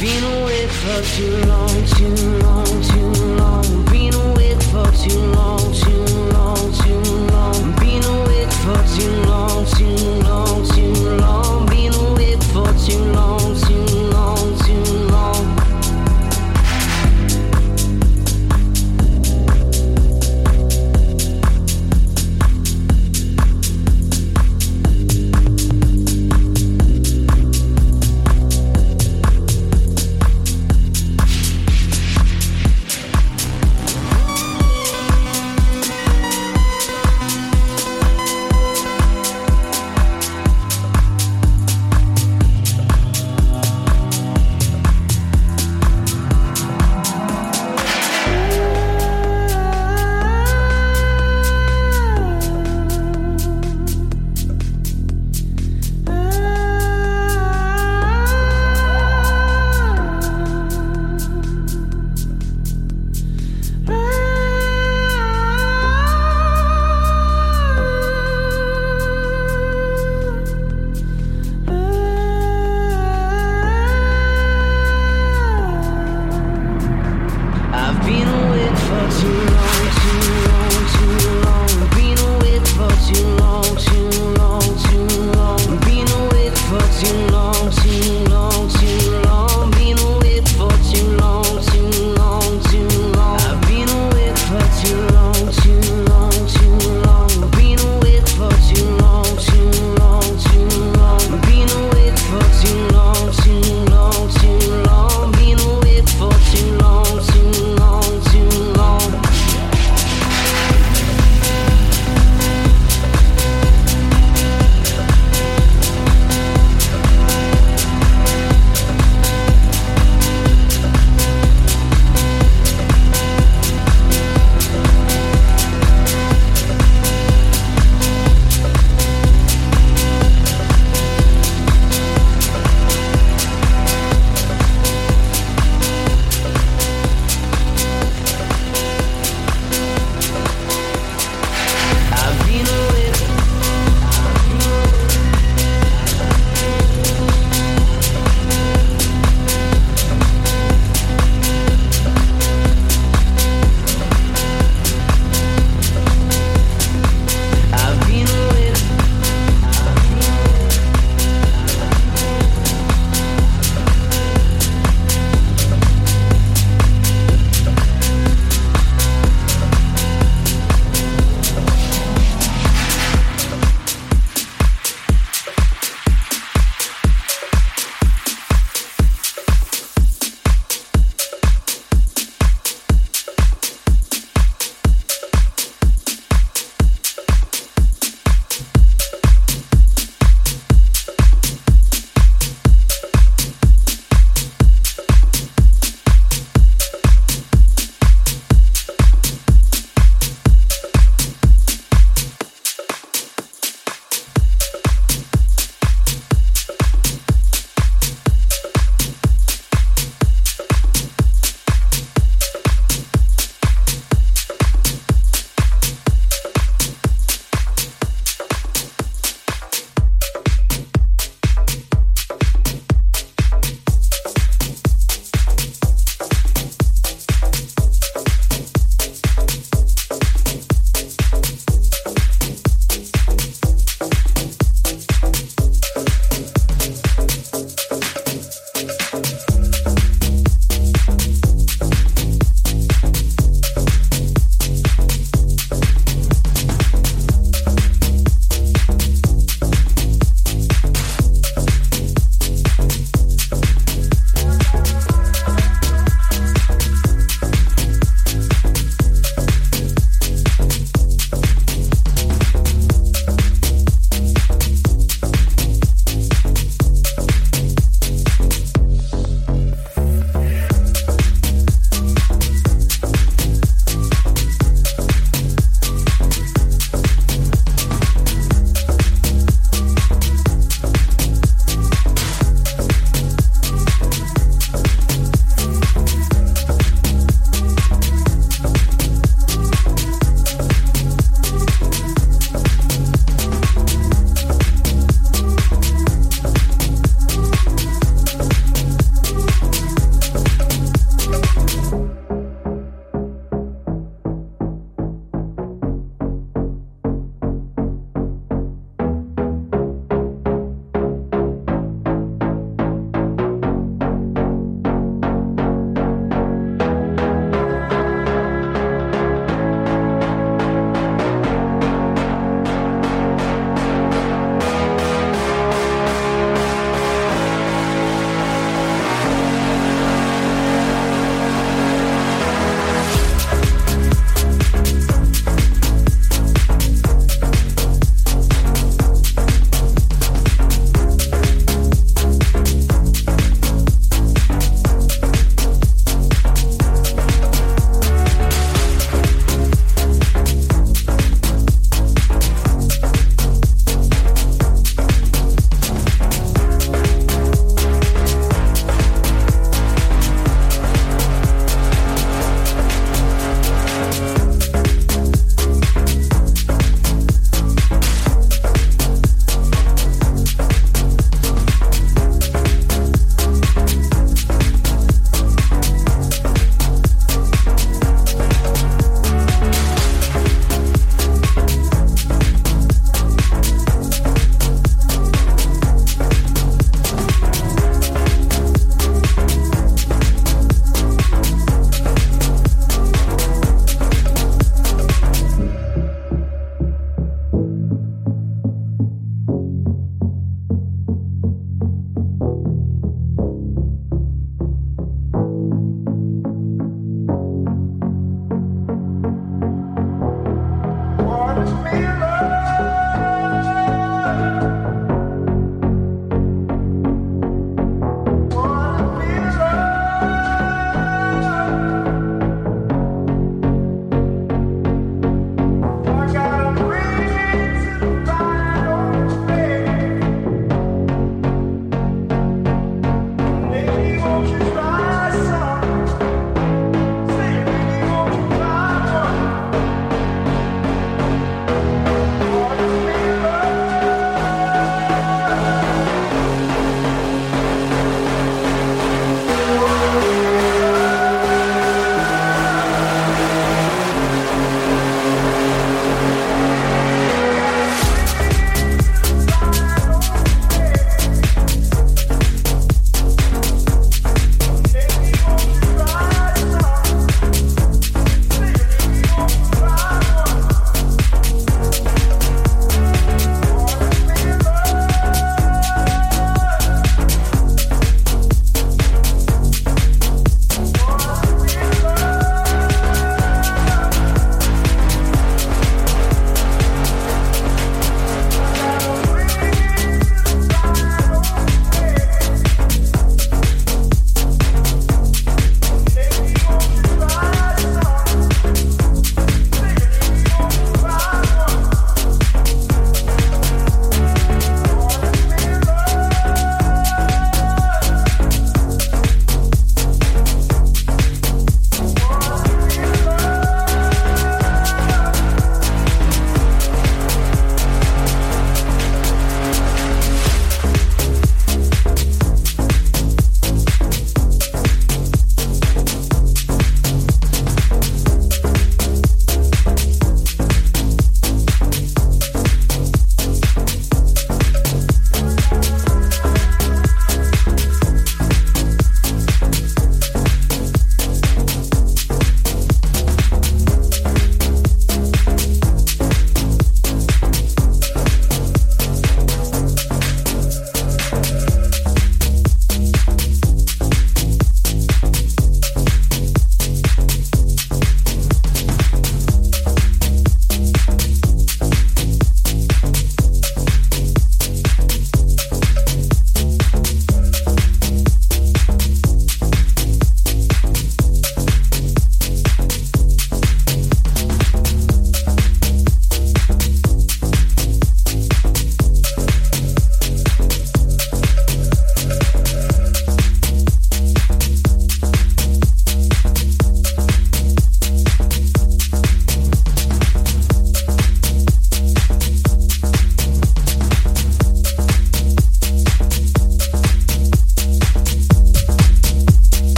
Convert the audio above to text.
Been away for too long, too long, too long.